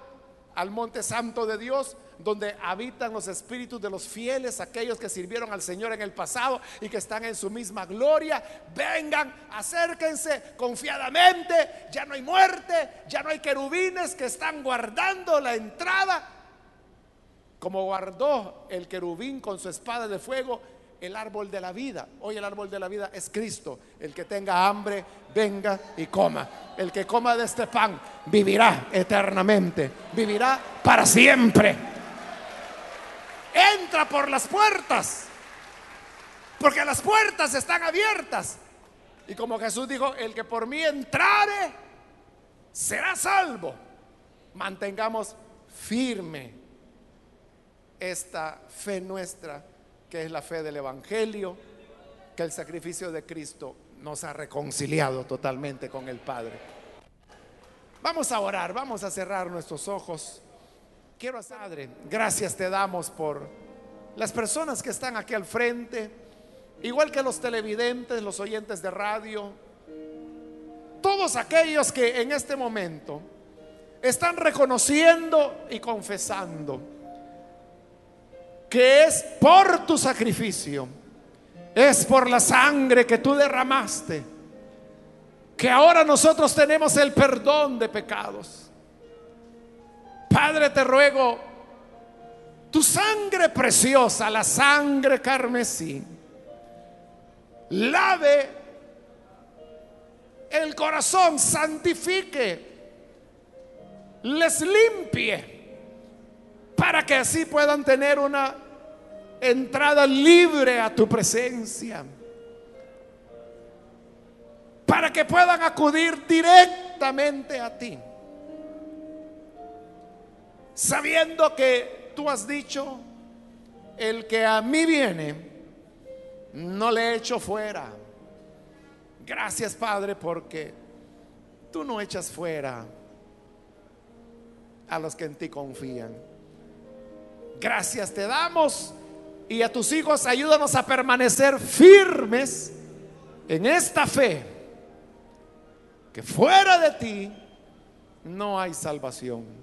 al monte santo de Dios, donde habitan los espíritus de los fieles, aquellos que sirvieron al Señor en el pasado y que están en su misma gloria. Vengan, acérquense confiadamente, ya no hay muerte, ya no hay querubines que están guardando la entrada, como guardó el querubín con su espada de fuego el árbol de la vida. Hoy el árbol de la vida es Cristo. El que tenga hambre, venga y coma. El que coma de este pan vivirá eternamente, vivirá para siempre. Entra por las puertas, porque las puertas están abiertas. Y como Jesús dijo, el que por mí entrare, será salvo. Mantengamos firme esta fe nuestra, que es la fe del Evangelio, que el sacrificio de Cristo nos ha reconciliado totalmente con el Padre. Vamos a orar, vamos a cerrar nuestros ojos. Quiero, Padre, gracias te damos por las personas que están aquí al frente, igual que los televidentes, los oyentes de radio, todos aquellos que en este momento están reconociendo y confesando que es por tu sacrificio, es por la sangre que tú derramaste, que ahora nosotros tenemos el perdón de pecados. Padre, te ruego, tu sangre preciosa, la sangre carmesí, lave el corazón, santifique, les limpie, para que así puedan tener una entrada libre a tu presencia. Para que puedan acudir directamente a ti. Sabiendo que tú has dicho, el que a mí viene, no le echo fuera. Gracias Padre porque tú no echas fuera a los que en ti confían. Gracias te damos y a tus hijos ayúdanos a permanecer firmes en esta fe, que fuera de ti no hay salvación.